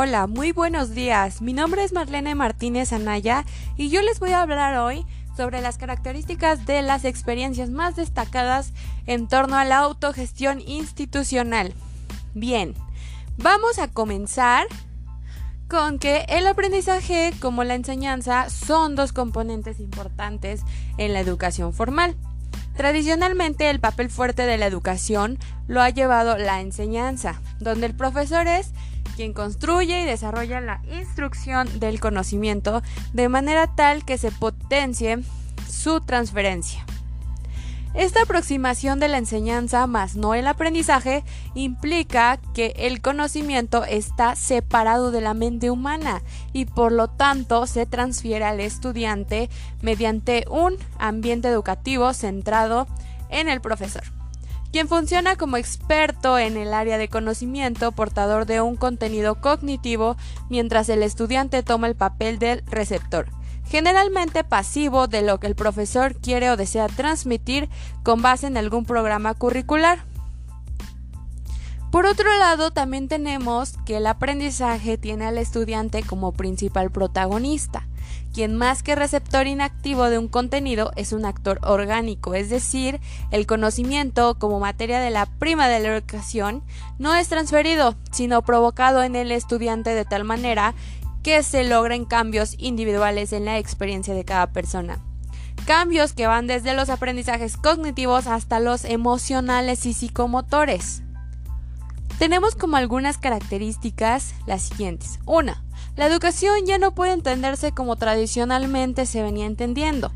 Hola, muy buenos días. Mi nombre es Marlene Martínez Anaya y yo les voy a hablar hoy sobre las características de las experiencias más destacadas en torno a la autogestión institucional. Bien, vamos a comenzar con que el aprendizaje como la enseñanza son dos componentes importantes en la educación formal. Tradicionalmente el papel fuerte de la educación lo ha llevado la enseñanza, donde el profesor es quien construye y desarrolla la instrucción del conocimiento de manera tal que se potencie su transferencia. Esta aproximación de la enseñanza más no el aprendizaje implica que el conocimiento está separado de la mente humana y por lo tanto se transfiere al estudiante mediante un ambiente educativo centrado en el profesor quien funciona como experto en el área de conocimiento, portador de un contenido cognitivo, mientras el estudiante toma el papel del receptor, generalmente pasivo de lo que el profesor quiere o desea transmitir con base en algún programa curricular. Por otro lado, también tenemos que el aprendizaje tiene al estudiante como principal protagonista quien más que receptor inactivo de un contenido es un actor orgánico, es decir, el conocimiento como materia de la prima de la educación no es transferido, sino provocado en el estudiante de tal manera que se logren cambios individuales en la experiencia de cada persona. Cambios que van desde los aprendizajes cognitivos hasta los emocionales y psicomotores. Tenemos como algunas características las siguientes. Una, la educación ya no puede entenderse como tradicionalmente se venía entendiendo.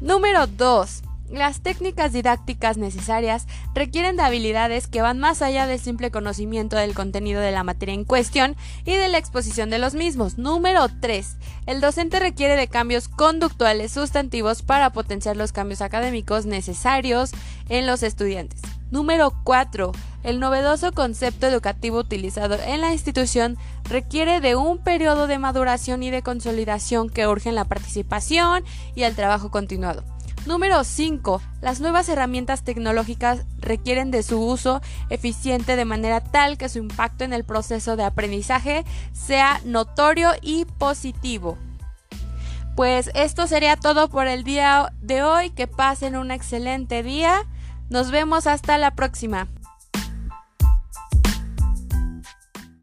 Número 2. Las técnicas didácticas necesarias requieren de habilidades que van más allá del simple conocimiento del contenido de la materia en cuestión y de la exposición de los mismos. Número 3. El docente requiere de cambios conductuales sustantivos para potenciar los cambios académicos necesarios en los estudiantes. Número 4. El novedoso concepto educativo utilizado en la institución requiere de un periodo de maduración y de consolidación que urgen la participación y el trabajo continuado. Número 5. Las nuevas herramientas tecnológicas requieren de su uso eficiente de manera tal que su impacto en el proceso de aprendizaje sea notorio y positivo. Pues esto sería todo por el día de hoy. Que pasen un excelente día. Nos vemos hasta la próxima.